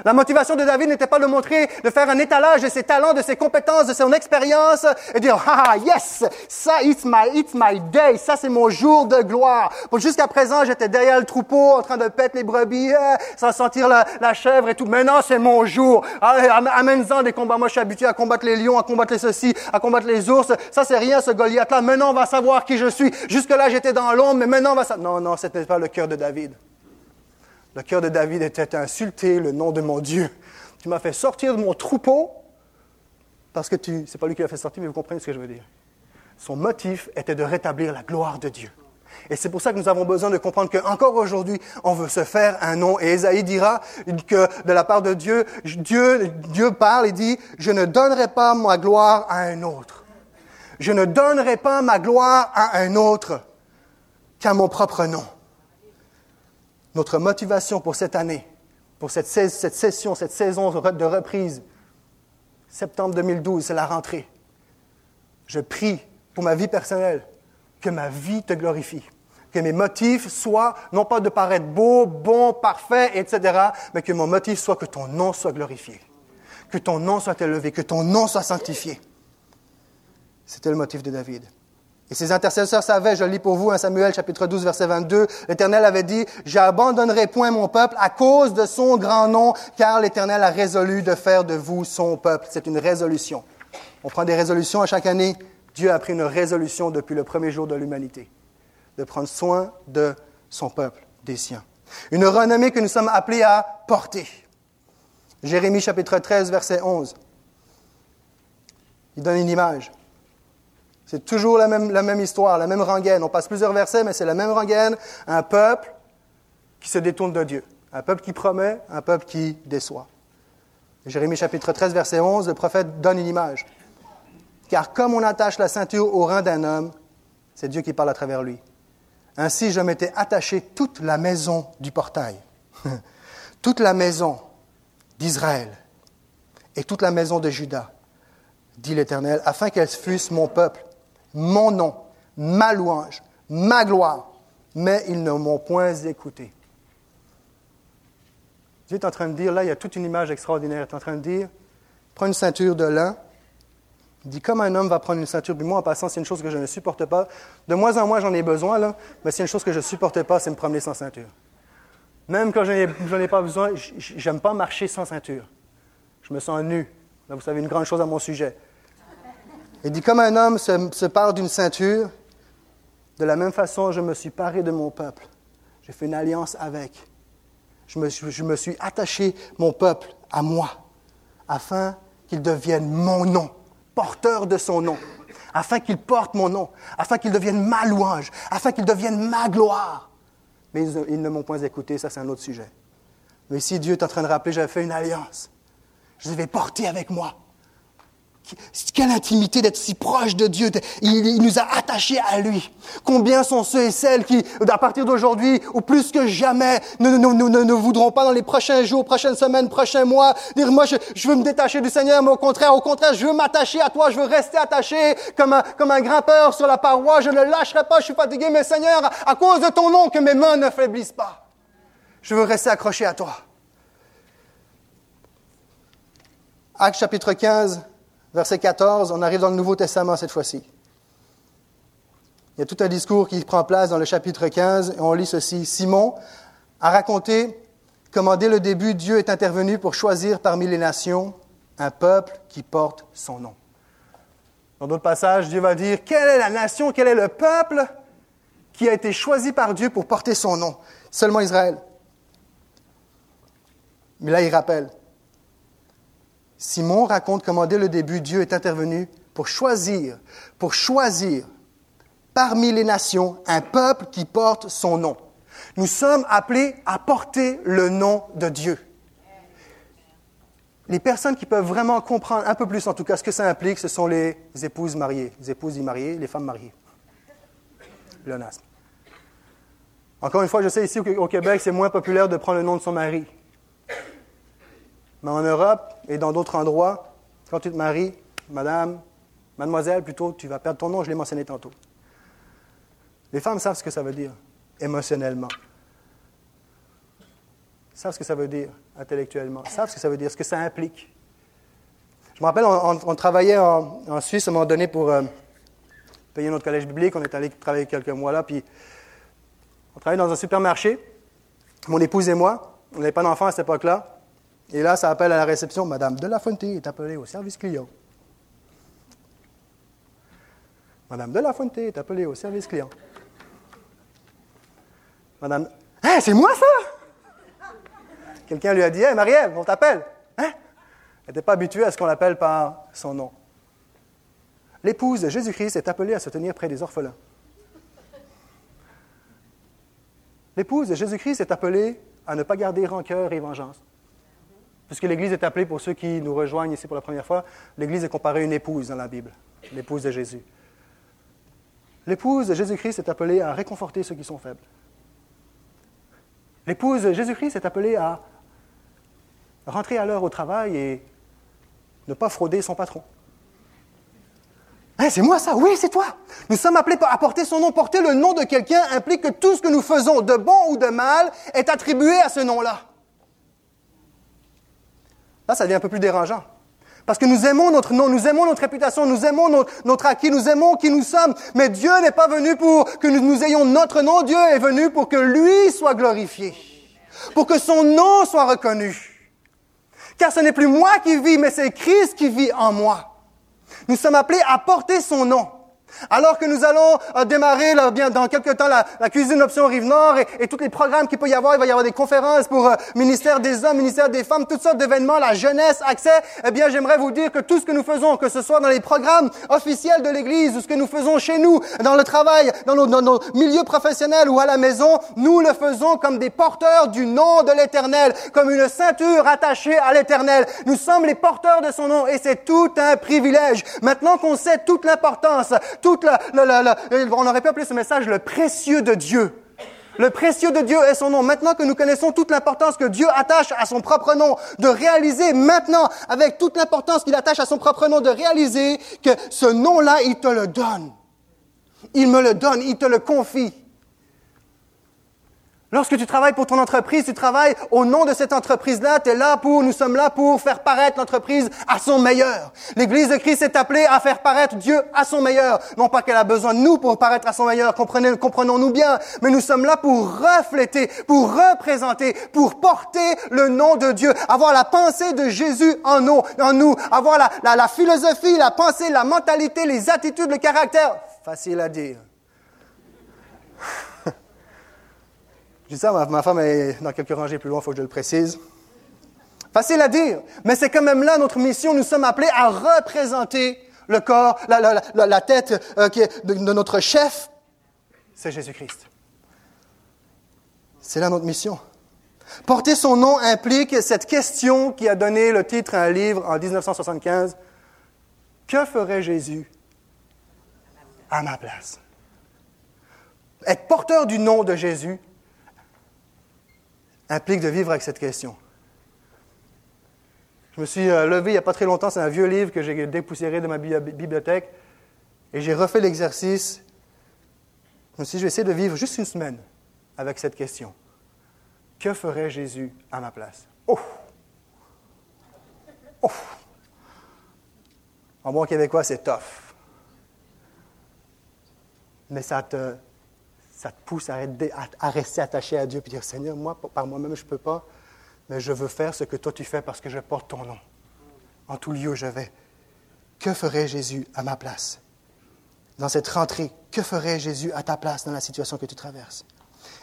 La motivation de David n'était pas de montrer, de faire un étalage de ses talents, de ses compétences, de son expérience et dire, ah, yes, ça, it's my, it's my day, ça, c'est mon jour de gloire. Jusqu'à présent, j'étais derrière le troupeau, en train de pète les brebis, euh, sans sentir la, la, chèvre et tout. Maintenant, c'est mon jour. Ah, amène-en des combats. Moi, je suis habitué à combattre les lions, à combattre les ceci, à combattre les ours. Ça, c'est rien, ce Goliath-là. Maintenant, on va savoir qui je suis. Jusque-là, j'étais dans l'ombre, mais maintenant, on va savoir. Non, non, c'était pas le cœur de David. Le cœur de David était insulté le nom de mon Dieu. Tu m'as fait sortir de mon troupeau parce que tu, c'est pas lui qui l'a fait sortir, mais vous comprenez ce que je veux dire. Son motif était de rétablir la gloire de Dieu. Et c'est pour ça que nous avons besoin de comprendre qu'encore aujourd'hui, on veut se faire un nom. Et Esaïe dira que de la part de Dieu, Dieu, Dieu parle et dit, je ne donnerai pas ma gloire à un autre. Je ne donnerai pas ma gloire à un autre qu'à mon propre nom notre motivation pour cette année, pour cette, session, cette saison de reprise, septembre 2012, c'est la rentrée. Je prie pour ma vie personnelle, que ma vie te glorifie, que mes motifs soient non pas de paraître beau, bon, parfait, etc., mais que mon motif soit que ton nom soit glorifié, que ton nom soit élevé, que ton nom soit sanctifié. C'était le motif de David. Et ses intercesseurs savaient, je lis pour vous, 1 Samuel chapitre 12, verset 22, l'Éternel avait dit, j'abandonnerai point mon peuple à cause de son grand nom, car l'Éternel a résolu de faire de vous son peuple. C'est une résolution. On prend des résolutions à chaque année. Dieu a pris une résolution depuis le premier jour de l'humanité, de prendre soin de son peuple, des siens. Une renommée que nous sommes appelés à porter. Jérémie chapitre 13, verset 11. Il donne une image. C'est toujours la même, histoire, la même rengaine. On passe plusieurs versets, mais c'est la même rengaine. Un peuple qui se détourne de Dieu. Un peuple qui promet, un peuple qui déçoit. Jérémie chapitre 13, verset 11, le prophète donne une image. Car comme on attache la ceinture au rein d'un homme, c'est Dieu qui parle à travers lui. Ainsi, je m'étais attaché toute la maison du portail, [LAUGHS] toute la maison d'Israël et toute la maison de Judas, dit l'Éternel, afin qu'elles fussent mon peuple, mon nom, ma louange, ma gloire, mais ils ne m'ont point écouté. Dieu est en train de dire, là, il y a toute une image extraordinaire. Il est en train de dire, prends une ceinture de lin. Dit, comme un homme va prendre une ceinture, puis moi, en passant, c'est une chose que je ne supporte pas. De moins en moins, j'en ai besoin, là, mais c'est une chose que je ne supporte pas, c'est me promener sans ceinture. Même quand je n'en ai, pas besoin, j'aime pas marcher sans ceinture. Je me sens nu. Là, vous savez une grande chose à mon sujet. Il dit, comme un homme se, se d'une ceinture, de la même façon, je me suis paré de mon peuple. J'ai fait une alliance avec je me, suis attaché mon peuple à moi, afin qu'il devienne mon nom, porteur de son nom, afin qu'il porte mon nom, afin qu'il devienne ma louange, afin qu'il devienne ma gloire. Mais ils, ne m'ont point écouté, ça c'est un autre sujet. Mais ici, Dieu est en train de rappeler, j'avais fait une alliance. Je vais porter avec moi. Quelle intimité d'être si proche de Dieu. Il, nous a attachés à lui. Combien sont ceux et celles qui, à partir d'aujourd'hui, ou plus que jamais, ne, ne, ne, ne, voudront pas dans les prochains jours, prochaines semaines, prochains mois, dire, moi, je, veux me détacher du Seigneur, mais au contraire, au contraire, je veux m'attacher à toi, je veux rester attaché comme un, comme un grimpeur sur la paroi, je ne lâcherai pas, je suis fatigué, mais Seigneur, à cause de ton nom, que mes mains ne faiblissent pas. Je veux rester accroché à toi. Acte chapitre 15, verset 14, on arrive dans le Nouveau Testament cette fois-ci. Il y a tout un discours qui prend place dans le chapitre 15 et on lit ceci. Simon a raconté comment dès le début Dieu est intervenu pour choisir parmi les nations un peuple qui porte son nom. Dans d'autres passages, Dieu va dire quelle est la nation, quel est le peuple qui a été choisi par Dieu pour porter son nom? Seulement Israël. Mais là, il rappelle Simon raconte comment dès le début Dieu est intervenu pour choisir, pour choisir parmi les nations un peuple qui porte son nom. Nous sommes appelés à porter le nom de Dieu. Les personnes qui peuvent vraiment comprendre un peu plus, en tout cas, ce que ça implique, ce sont les épouses mariées, les épouses mariées, les femmes mariées. L'onasme. Encore une fois, je sais ici au Québec, c'est moins populaire de prendre le nom de son mari. Mais en Europe et dans d'autres endroits, quand tu te maries, madame, mademoiselle plutôt, tu vas perdre ton nom, je l'ai mentionné tantôt. Les femmes savent ce que ça veut dire émotionnellement. Savent ce que ça veut dire intellectuellement. Savent ce que ça veut dire, ce que ça implique. Je me rappelle, on, travaillait en, Suisse à un moment donné pour euh, payer notre collège biblique. On est allé travailler quelques mois là, puis on travaillait dans un supermarché. Mon épouse et moi, on n'avait pas d'enfants à cette époque-là. Et là, ça appelle à la réception. Madame de la Fuente est appelée au service client. Madame de la Fuente est appelée au service client. Madame. Hein, c'est moi ça? Quelqu'un lui a dit Hé, Marie-Ève, on t'appelle. Hein? Elle n'était pas habituée à ce qu'on l'appelle par son nom. L'épouse de Jésus-Christ est appelée à se tenir près des orphelins. L'épouse de Jésus-Christ est appelée à ne pas garder rancœur et vengeance. Puisque l'Église est appelée, pour ceux qui nous rejoignent ici pour la première fois, l'Église est comparée à une épouse dans la Bible, l'épouse de Jésus. L'épouse de Jésus-Christ est appelée à réconforter ceux qui sont faibles. L'épouse de Jésus-Christ est appelée à rentrer à l'heure au travail et ne pas frauder son patron. Hein, c'est moi ça, oui, c'est toi. Nous sommes appelés à porter son nom. Porter le nom de quelqu'un implique que tout ce que nous faisons, de bon ou de mal, est attribué à ce nom-là. Là, ça devient un peu plus dérangeant. Parce que nous aimons notre nom, nous aimons notre réputation, nous aimons notre, acquis, nous aimons qui nous sommes. Mais Dieu n'est pas venu pour que nous, nous ayons notre nom. Dieu est venu pour que lui soit glorifié. Pour que son nom soit reconnu. Car ce n'est plus moi qui vis, mais c'est Christ qui vit en moi. Nous sommes appelés à porter son nom. Alors que nous allons euh, démarrer là, bien dans quelques temps la, la cuisine option Rive Nord et, et tous les programmes qu'il peut y avoir, il va y avoir des conférences pour euh, ministère des hommes, ministère des femmes, toutes sortes d'événements, la jeunesse, accès. Eh bien, j'aimerais vous dire que tout ce que nous faisons, que ce soit dans les programmes officiels de l'Église ou ce que nous faisons chez nous, dans le travail, dans nos, dans nos milieux professionnels ou à la maison, nous le faisons comme des porteurs du nom de l'Éternel, comme une ceinture attachée à l'Éternel. Nous sommes les porteurs de son nom et c'est tout un privilège. Maintenant qu'on sait toute l'importance, toute la, on aurait pu appeler ce message le précieux de Dieu. Le précieux de Dieu est son nom. Maintenant que nous connaissons toute l'importance que Dieu attache à son propre nom, de réaliser maintenant, avec toute l'importance qu'il attache à son propre nom, de réaliser que ce nom-là, il te le donne. Il me le donne, il te le confie. Lorsque tu travailles pour ton entreprise, tu travailles au nom de cette entreprise-là, tu es là pour, nous sommes là pour faire paraître l'entreprise à son meilleur. L'Église de Christ est appelée à faire paraître Dieu à son meilleur. Non pas qu'elle a besoin de nous pour paraître à son meilleur, comprenons-nous bien, mais nous sommes là pour refléter, pour représenter, pour porter le nom de Dieu, avoir la pensée de Jésus en nous, en nous avoir la philosophie, la pensée, la mentalité, les attitudes, le caractère. Facile à dire. Je dis ça, ma, femme est dans quelques rangées plus loin, il faut que je le précise. Facile à dire, mais c'est quand même là notre mission. Nous sommes appelés à représenter le corps, la, tête euh, de, de notre chef, c'est Jésus-Christ. C'est là notre mission. Porter son nom implique cette question qui a donné le titre à un livre en 1975. Que ferait Jésus à ma place? Être porteur du nom de Jésus, implique de vivre avec cette question. Je me suis euh, levé il n'y a pas très longtemps, c'est un vieux livre que j'ai dépoussiéré de ma bibliothèque, et j'ai refait l'exercice. Je me suis dit, je vais essayer de vivre juste une semaine avec cette question. Que ferait Jésus à ma place? Oh! Oh! En bon québécois, c'est tough. Mais ça te, ça te pousse à, rester attaché à Dieu et dire Seigneur, moi, par moi-même, je ne peux pas, mais je veux faire ce que toi tu fais parce que je porte ton nom. En tout lieu, je vais. Que ferait Jésus à ma place? Dans cette rentrée, que ferait Jésus à ta place dans la situation que tu traverses?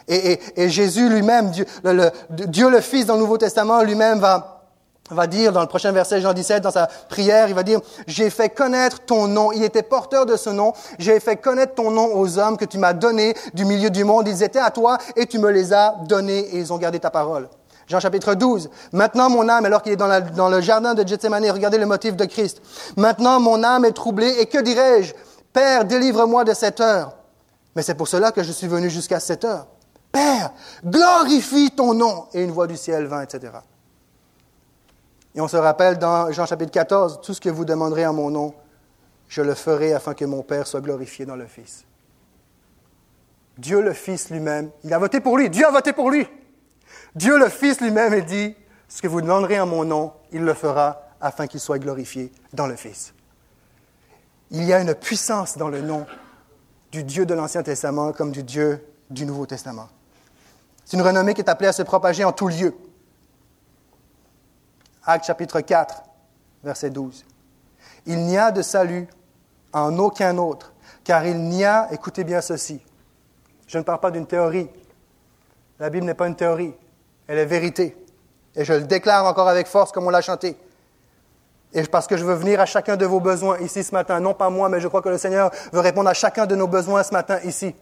Et, Jésus lui-même, Dieu le Fils dans le Nouveau Testament, lui-même va va dire dans le prochain verset, Jean 17, dans sa prière, il va dire, j'ai fait connaître ton nom. Il était porteur de ce nom. J'ai fait connaître ton nom aux hommes que tu m'as donnés du milieu du monde. Ils étaient à toi et tu me les as donnés et ils ont gardé ta parole. Jean chapitre 12. Maintenant mon âme, alors qu'il est dans, dans, le jardin de Gethsemane, regardez le motif de Christ. Maintenant mon âme est troublée et que dirais-je? Père, délivre-moi de cette heure. Mais c'est pour cela que je suis venu jusqu'à cette heure. Père, glorifie ton nom. Et une voix du ciel vint, etc. Et on se rappelle dans Jean chapitre 14, tout ce que vous demanderez en mon nom, je le ferai afin que mon Père soit glorifié dans le Fils. Dieu le Fils lui-même, il a voté pour lui, Dieu a voté pour lui. Dieu le Fils lui-même il dit, ce que vous demanderez en mon nom, il le fera afin qu'il soit glorifié dans le Fils. Il y a une puissance dans le nom du Dieu de l'Ancien Testament comme du Dieu du Nouveau Testament. C'est une renommée qui est appelée à se propager en tout lieu. Acte chapitre 4, verset 12. Il n'y a de salut en aucun autre, car il n'y a, écoutez bien ceci, je ne parle pas d'une théorie. La Bible n'est pas une théorie, elle est vérité. Et je le déclare encore avec force comme on l'a chanté. Et parce que je veux venir à chacun de vos besoins ici ce matin, non pas moi, mais je crois que le Seigneur veut répondre à chacun de nos besoins ce matin ici.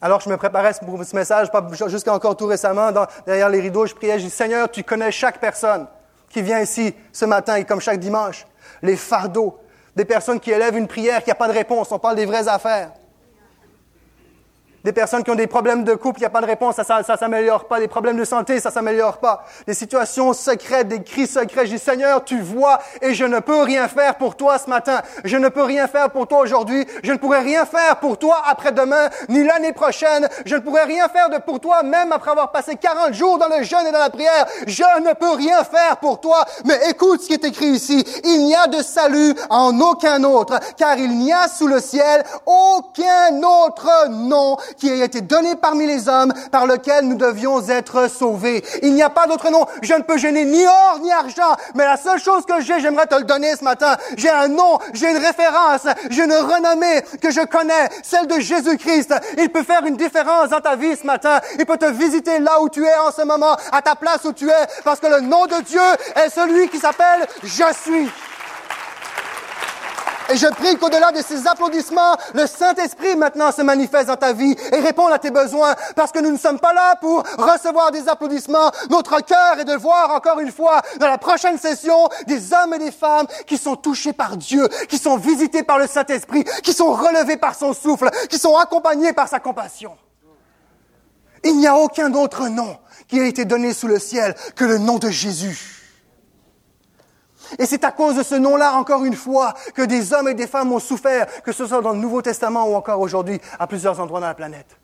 Alors je me préparais pour ce message, jusqu'à encore tout récemment, derrière les rideaux, je priais, je dis, Seigneur, tu connais chaque personne qui vient ici ce matin et comme chaque dimanche. Les fardeaux, des personnes qui élèvent une prière qui n'a pas de réponse, on parle des vraies affaires. Des personnes qui ont des problèmes de couple, il n'y a pas de réponse, ça, ça, ça s'améliore pas. Des problèmes de santé, ça s'améliore pas. Des situations secrètes, des cris secrets. Je dis, Seigneur, tu vois et je ne peux rien faire pour toi ce matin. Je ne peux rien faire pour toi aujourd'hui. Je ne pourrai rien faire pour toi après-demain, ni l'année prochaine. Je ne pourrai rien faire de pour toi, même après avoir passé 40 jours dans le jeûne et dans la prière. Je ne peux rien faire pour toi. Mais écoute ce qui est écrit ici. Il n'y a de salut en aucun autre, car il n'y a sous le ciel aucun autre nom qui a été donné parmi les hommes par lequel nous devions être sauvés. Il n'y a pas d'autre nom. Je ne peux gêner ni or ni argent, mais la seule chose que j'ai, j'aimerais te le donner ce matin. J'ai un nom, j'ai une référence, j'ai une renommée que je connais, celle de Jésus-Christ. Il peut faire une différence dans ta vie ce matin. Il peut te visiter là où tu es en ce moment, à ta place où tu es, parce que le nom de Dieu est celui qui s'appelle Je suis. Et je prie qu'au-delà de ces applaudissements, le Saint-Esprit maintenant se manifeste dans ta vie et réponde à tes besoins parce que nous ne sommes pas là pour recevoir des applaudissements. Notre cœur est de voir encore une fois dans la prochaine session des hommes et des femmes qui sont touchés par Dieu, qui sont visités par le Saint-Esprit, qui sont relevés par son souffle, qui sont accompagnés par sa compassion. Il n'y a aucun autre nom qui a été donné sous le ciel que le nom de Jésus. Et c'est à cause de ce nom-là, encore une fois, que des hommes et des femmes ont souffert, que ce soit dans le Nouveau Testament ou encore aujourd'hui, à plusieurs endroits dans la planète.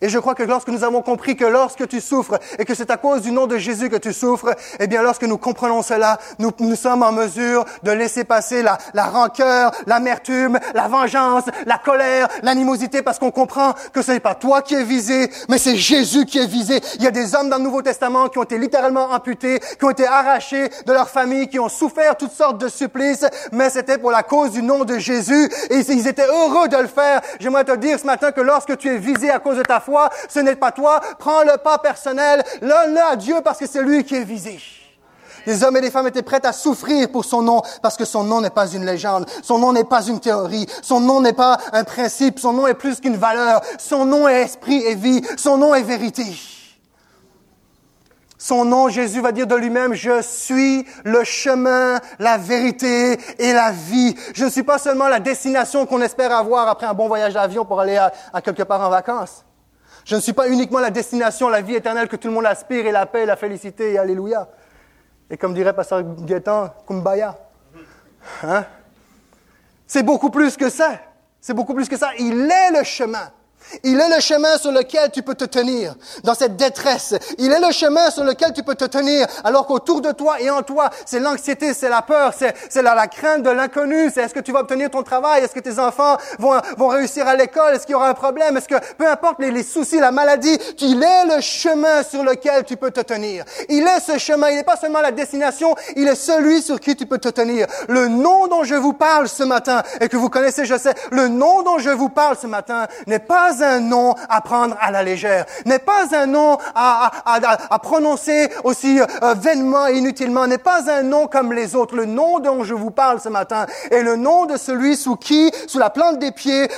Et je crois que lorsque nous avons compris que lorsque tu souffres et que c'est à cause du nom de Jésus que tu souffres, eh bien, lorsque nous comprenons cela, nous, sommes en mesure de laisser passer la, la rancœur, l'amertume, la vengeance, la colère, l'animosité, parce qu'on comprend que ce n'est pas toi qui es visé, mais c'est Jésus qui est visé. Il y a des hommes dans le Nouveau Testament qui ont été littéralement amputés, qui ont été arrachés de leur famille, qui ont souffert toutes sortes de supplices, mais c'était pour la cause du nom de Jésus et ils étaient heureux de le faire. J'aimerais te dire ce matin que lorsque tu es visé à cause de ta foi, ce n'est pas toi. Prends le pas personnel, donne-le à Dieu parce que c'est lui qui est visé. Les hommes et les femmes étaient prêts à souffrir pour son nom parce que son nom n'est pas une légende, son nom n'est pas une théorie, son nom n'est pas un principe, son nom est plus qu'une valeur, son nom est esprit et vie, son nom est vérité. Son nom, Jésus va dire de lui-même, je suis le chemin, la vérité et la vie. Je ne suis pas seulement la destination qu'on espère avoir après un bon voyage d'avion pour aller à quelque part en vacances. Je ne suis pas uniquement la destination, la vie éternelle que tout le monde aspire et la paix, la félicité et Alléluia. Et comme dirait Pasteur Gaétan, Kumbaya. Hein? C'est beaucoup plus que ça. C'est beaucoup plus que ça. Il est le chemin. Il est le chemin sur lequel tu peux te tenir dans cette détresse. Il est le chemin sur lequel tu peux te tenir alors qu'autour de toi et en toi, c'est l'anxiété, c'est la peur, c'est la, la, crainte de l'inconnu, c'est est-ce que tu vas obtenir ton travail, est-ce que tes enfants vont, réussir à l'école, est-ce qu'il y aura un problème, est-ce que peu importe les, les, soucis, la maladie, il est le chemin sur lequel tu peux te tenir. Il est ce chemin, il n'est pas seulement la destination, il est celui sur qui tu peux te tenir. Le nom dont je vous parle ce matin et que vous connaissez, je sais, le nom dont je vous parle ce matin n'est pas un nom à prendre à la légère, n'est pas un nom à, prononcer aussi euh, vainement et inutilement, n'est pas un nom comme les autres. Le nom dont je vous parle ce matin est le nom de celui sous qui, sous la plante des pieds,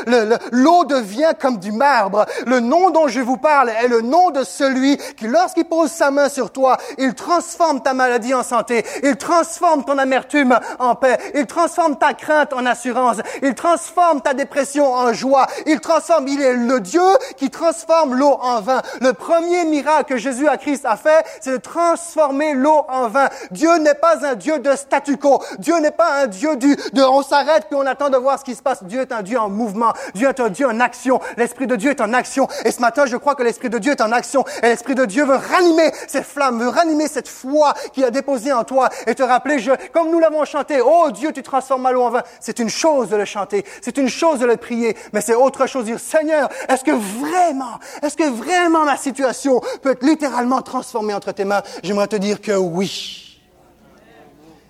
l'eau devient comme du marbre. Le nom dont je vous parle est le nom de celui qui, lorsqu'il pose sa main sur toi, il transforme ta maladie en santé, il transforme ton amertume en paix, il transforme ta crainte en assurance, il transforme ta dépression en joie, il transforme, il est le Dieu qui transforme l'eau en vin. Le premier miracle que Jésus à Christ a fait, c'est de transformer l'eau en vin. Dieu n'est pas un Dieu de statu quo. Dieu n'est pas un Dieu du, de on s'arrête puis on attend de voir ce qui se passe. Dieu est un Dieu en mouvement. Dieu est un Dieu en action. L'Esprit de Dieu est en action. Et ce matin, je crois que l'Esprit de Dieu est en action. Et l'Esprit de Dieu veut ranimer cette flamme, veut ranimer cette foi qu'il a déposée en toi et te rappeler, comme nous l'avons chanté, oh Dieu, tu transformes l'eau en vin. C'est une chose de le chanter. C'est une chose de le prier. Mais c'est autre chose de dire, Seigneur, est-ce que vraiment, est-ce que vraiment ma situation peut être littéralement transformée entre tes mains? J'aimerais te dire que oui.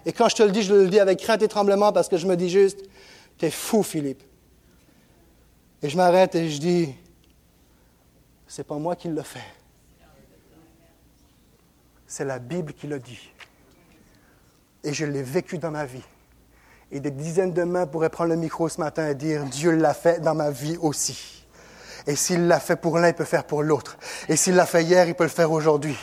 Et quand je te le dis, je le dis avec crainte et tremblement parce que je me dis juste, t'es fou, Philippe. Et je m'arrête et je dis, c'est pas moi qui le fais. C'est la Bible qui le dit. Et je l'ai vécu dans ma vie. Et des dizaines de mains pourraient prendre le micro ce matin et dire, Dieu l'a fait dans ma vie aussi. Et s'il l'a fait pour l'un, il peut faire pour l'autre. Et s'il l'a fait hier, il peut le faire aujourd'hui.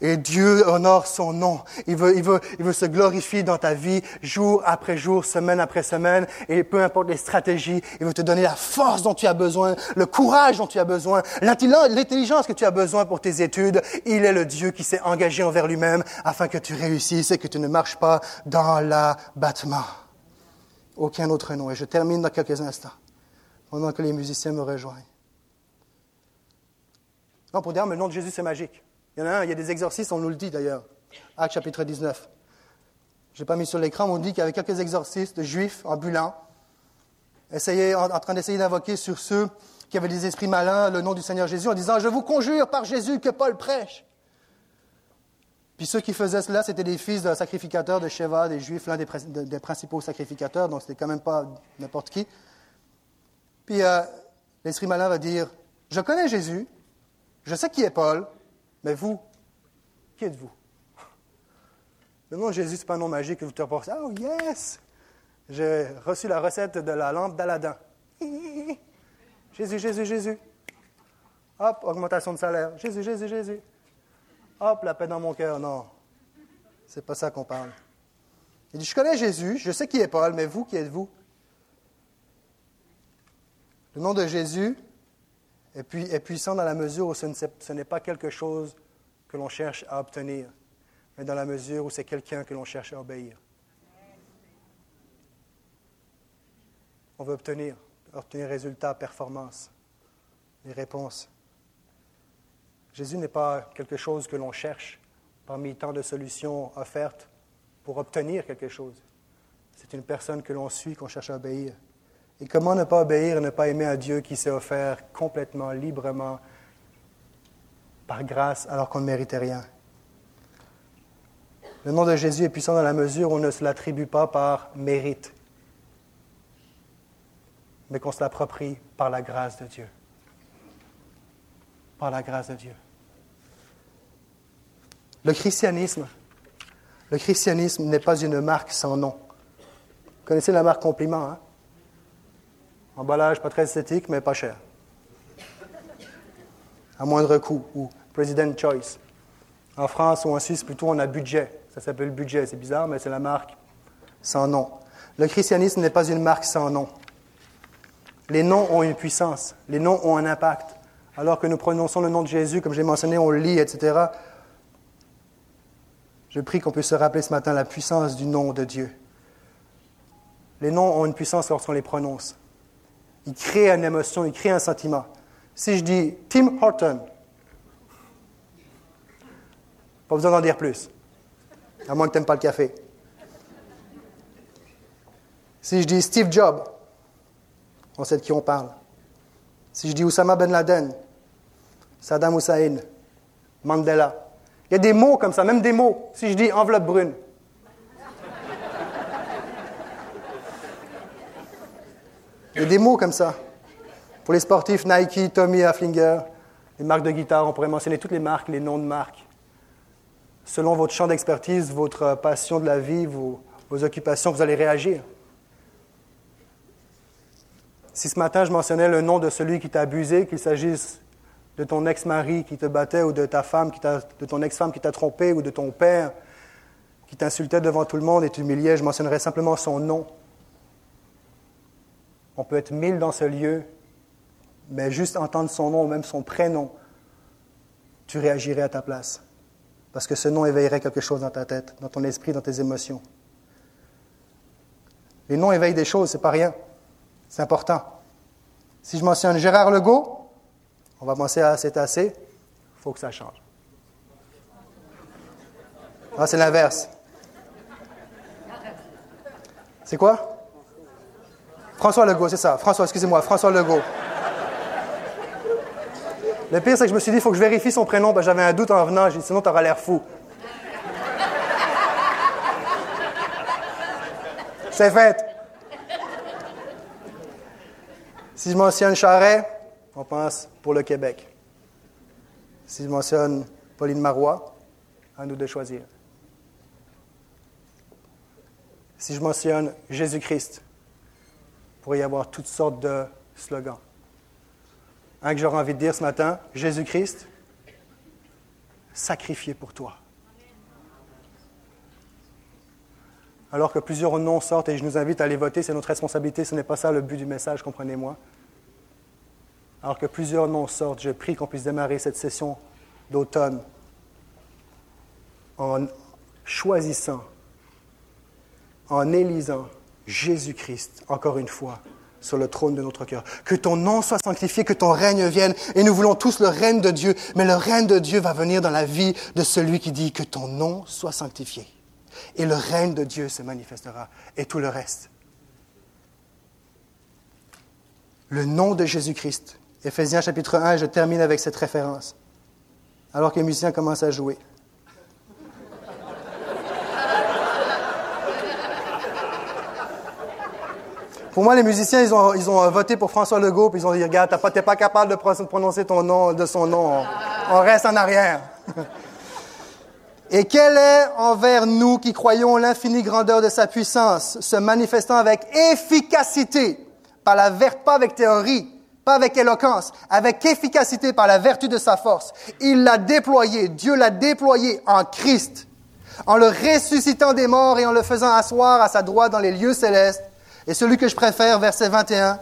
Et Dieu honore son nom. Il veut, il veut, il veut se glorifier dans ta vie, jour après jour, semaine après semaine. Et peu importe les stratégies, il veut te donner la force dont tu as besoin, le courage dont tu as besoin, l'intelligence que tu as besoin pour tes études. Il est le Dieu qui s'est engagé envers lui-même afin que tu réussisses et que tu ne marches pas dans l'abattement. Aucun autre nom. Et je termine dans quelques instants, pendant que les musiciens me rejoignent. Non, pour dire, mais le nom de Jésus, c'est magique. Il y en a un, il y a des exorcistes, on nous le dit d'ailleurs. Acte chapitre 19. Je n'ai pas mis sur l'écran, mais on dit qu'il y avait quelques exorcistes juifs ambulants, essayaient, en, train d'essayer d'invoquer sur ceux qui avaient des esprits malins le nom du Seigneur Jésus en disant, je vous conjure par Jésus que Paul prêche. Puis ceux qui faisaient cela, c'était des fils d'un sacrificateur de Sheva, des Juifs, l'un des, principaux sacrificateurs, donc c'était quand même pas n'importe qui. Puis euh, l'esprit malin va dire, je connais Jésus, je sais qui est Paul, mais vous, qui êtes-vous? Le nom de Jésus, ce n'est pas un nom magique que vous te reportez. Oh yes! J'ai reçu la recette de la lampe d'Aladin. Jésus, Jésus, Jésus. Hop, augmentation de salaire. Jésus, Jésus, Jésus. Hop, la paix dans mon cœur. Non, c'est pas ça qu'on parle. Il dit, je connais Jésus, je sais qui est Paul, mais vous, qui êtes-vous? Le nom de Jésus est, puissant dans la mesure où ce n'est pas quelque chose que l'on cherche à obtenir, mais dans la mesure où c'est quelqu'un que l'on cherche à obéir. On veut obtenir, obtenir résultats, performances, des réponses. Jésus n'est pas quelque chose que l'on cherche parmi tant de solutions offertes pour obtenir quelque chose. C'est une personne que l'on suit, qu'on cherche à obéir. Et comment ne pas obéir et ne pas aimer un Dieu qui s'est offert complètement, librement, par grâce, alors qu'on ne méritait rien? Le nom de Jésus est puissant dans la mesure où on ne se l'attribue pas par mérite, mais qu'on se l'approprie par la grâce de Dieu. Par la grâce de Dieu. Le christianisme, le christianisme n'est pas une marque sans nom. Vous connaissez la marque compliment, hein? Emballage pas très esthétique, mais pas cher. À moindre coût, ou President Choice. En France ou en Suisse, plutôt, on a budget. Ça s'appelle budget. C'est bizarre, mais c'est la marque sans nom. Le christianisme n'est pas une marque sans nom. Les noms ont une puissance. Les noms ont un impact. Alors que nous prononçons le nom de Jésus, comme j'ai mentionné, on lit, etc. Je prie qu'on puisse se rappeler ce matin la puissance du nom de Dieu. Les noms ont une puissance lorsqu'on les prononce. Il crée une émotion, il crée un sentiment. Si je dis Tim Horton, pas besoin d'en dire plus, à moins que tu n'aimes pas le café. Si je dis Steve Jobs, on sait de qui on parle. Si je dis Oussama Ben Laden, Saddam Hussein, Mandela, il y a des mots comme ça, même des mots. Si je dis enveloppe brune, Il y a des mots comme ça. Pour les sportifs, Nike, Tommy Haflinger, les marques de guitare, on pourrait mentionner toutes les marques, les noms de marques. Selon votre champ d'expertise, votre passion de la vie, vos, occupations, vous allez réagir. Si ce matin je mentionnais le nom de celui qui t'a abusé, qu'il s'agisse de ton ex-mari qui te battait ou de ta femme, qui de ton ex-femme qui t'a trompé ou de ton père qui t'insultait devant tout le monde et t'humiliait, je mentionnerais simplement son nom. On peut être mille dans ce lieu, mais juste entendre son nom, même son prénom, tu réagirais à ta place. Parce que ce nom éveillerait quelque chose dans ta tête, dans ton esprit, dans tes émotions. Les noms éveillent des choses, c'est pas rien. C'est important. Si je mentionne Gérard Legault, on va penser à c'est assez, il faut que ça change. Ah, c'est l'inverse. C'est quoi? François Legault, c'est ça. François, excusez-moi, François Legault. Le pire, c'est que je me suis dit, il faut que je vérifie son prénom. Ben, J'avais un doute en venant. J'ai dit, sinon, tu auras l'air fou. C'est fait. Si je mentionne Charret, on pense pour le Québec. Si je mentionne Pauline Marois, à nous de choisir. Si je mentionne Jésus-Christ, pourrait y avoir toutes sortes de slogans. Un que j'aurais envie de dire ce matin, Jésus-Christ, sacrifié pour toi. Alors que plusieurs noms sortent et je nous invite à aller voter, c'est notre responsabilité, ce n'est pas ça le but du message, comprenez-moi. Alors que plusieurs noms sortent, je prie qu'on puisse démarrer cette session d'automne en choisissant, en élisant Jésus-Christ, encore une fois, sur le trône de notre cœur. Que ton nom soit sanctifié, que ton règne vienne. Et nous voulons tous le règne de Dieu, mais le règne de Dieu va venir dans la vie de celui qui dit que ton nom soit sanctifié. Et le règne de Dieu se manifestera, et tout le reste. Le nom de Jésus-Christ Éphésiens chapitre 1, je termine avec cette référence. Alors que les musiciens commencent à jouer. Pour moi, les musiciens, ils ont, ils ont voté pour François Legault, puis ils ont dit, regarde, t'es pas, pas capable de prononcer ton nom, de son nom, on, reste en arrière. [LAUGHS] Et quel est envers nous qui croyons l'infinie grandeur de sa puissance, se manifestant avec efficacité, par la vertu, pas avec théorie, pas avec éloquence, avec efficacité par la vertu de sa force. Il l'a déployé, Dieu l'a déployé en Christ, en le ressuscitant des morts et en le faisant asseoir à sa droite dans les lieux célestes et celui que je préfère, verset 21,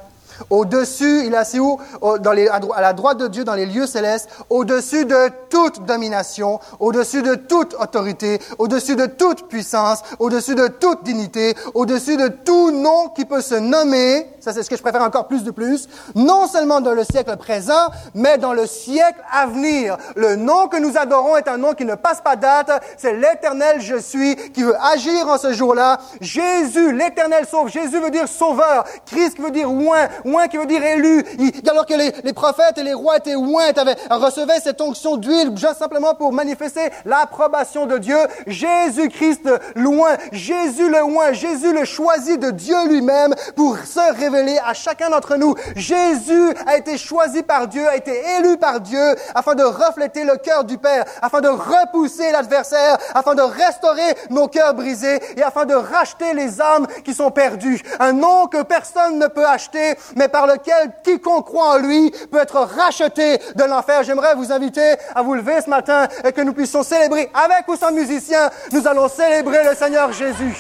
au-dessus, il est assis où? À la droite de Dieu, dans les lieux célestes, au-dessus de toute domination, au-dessus de toute autorité, au-dessus de toute puissance, au-dessus de toute dignité, au-dessus de tout nom qui peut se nommer, c'est ce que je préfère encore plus de plus, non seulement dans le siècle présent, mais dans le siècle à venir. Le nom que nous adorons est un nom qui ne passe pas date, c'est l'éternel je suis qui veut agir en ce jour-là. Jésus, l'éternel sauve. Jésus veut dire sauveur. Christ veut dire oint oint qui veut dire élu. alors que les, prophètes et les rois étaient oints, recevaient cette onction d'huile juste simplement pour manifester l'approbation de Dieu. Jésus-Christ loin, Jésus le oint, Jésus le choisi de Dieu lui-même pour se révéler à chacun d'entre nous. Jésus a été choisi par Dieu, a été élu par Dieu afin de refléter le cœur du Père, afin de repousser l'adversaire, afin de restaurer nos cœurs brisés et afin de racheter les âmes qui sont perdues. Un nom que personne ne peut acheter, mais par lequel quiconque croit en lui peut être racheté de l'enfer. J'aimerais vous inviter à vous lever ce matin et que nous puissions célébrer avec ou sans musiciens. Nous allons célébrer le Seigneur Jésus.